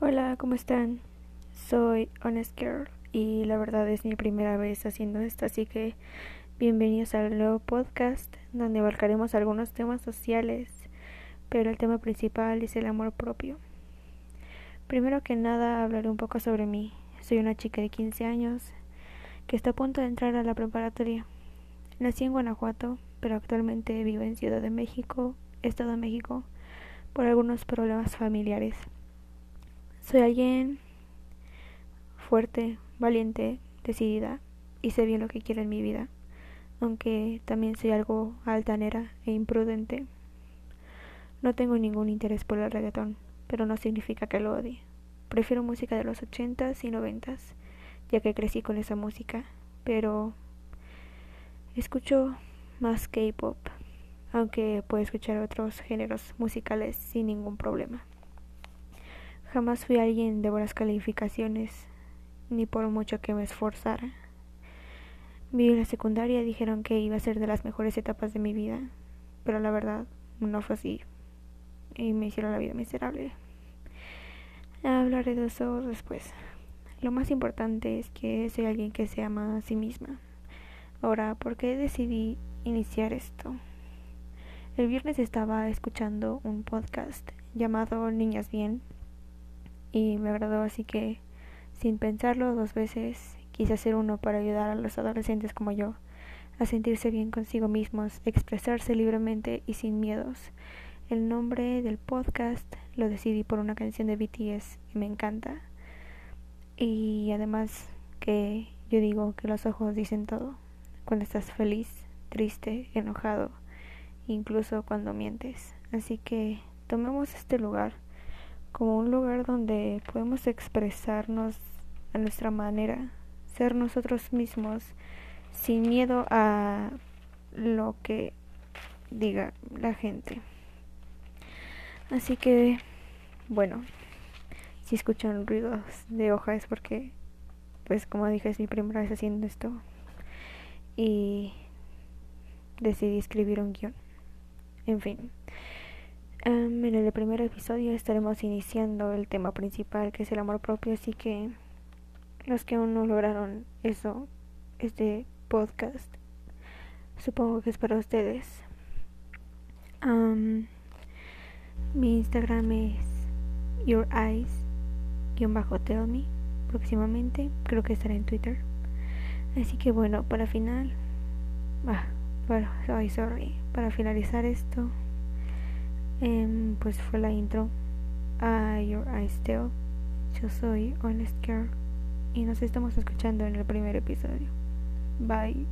Hola, ¿cómo están? Soy Honest Girl y la verdad es mi primera vez haciendo esto, así que bienvenidos al nuevo podcast donde abarcaremos algunos temas sociales, pero el tema principal es el amor propio. Primero que nada hablaré un poco sobre mí. Soy una chica de 15 años que está a punto de entrar a la preparatoria. Nací en Guanajuato, pero actualmente vivo en Ciudad de México, Estado de México, por algunos problemas familiares. Soy alguien fuerte, valiente, decidida y sé bien lo que quiero en mi vida, aunque también soy algo altanera e imprudente. No tengo ningún interés por el reggaetón, pero no significa que lo odie. Prefiero música de los ochentas y noventas, ya que crecí con esa música, pero escucho más K-pop, aunque puedo escuchar otros géneros musicales sin ningún problema. Jamás fui alguien de buenas calificaciones, ni por mucho que me esforzara. Vi la secundaria dijeron que iba a ser de las mejores etapas de mi vida, pero la verdad no fue así y me hicieron la vida miserable. Hablaré de eso después. Lo más importante es que soy alguien que se ama a sí misma. Ahora, ¿por qué decidí iniciar esto? El viernes estaba escuchando un podcast llamado Niñas Bien y me agradó así que sin pensarlo dos veces quise hacer uno para ayudar a los adolescentes como yo a sentirse bien consigo mismos, expresarse libremente y sin miedos. El nombre del podcast lo decidí por una canción de BTS y me encanta. Y además que yo digo que los ojos dicen todo. Cuando estás feliz, triste, enojado, incluso cuando mientes. Así que tomemos este lugar como un lugar donde podemos expresarnos a nuestra manera, ser nosotros mismos sin miedo a lo que diga la gente. Así que, bueno, si escuchan ruidos de hoja es porque, pues como dije, es mi primera vez haciendo esto. Y decidí escribir un guion. En fin. Um, en el primer episodio estaremos iniciando el tema principal que es el amor propio, así que los que aún no lograron eso, este podcast, supongo que es para ustedes. Um, mi Instagram es Your Eyes-Tell Me próximamente, creo que estará en Twitter. Así que bueno, para final, ah, para, sorry, para finalizar esto. Em, pues fue la intro a Your Eyes Tell. Yo soy Honest Girl y nos estamos escuchando en el primer episodio. Bye.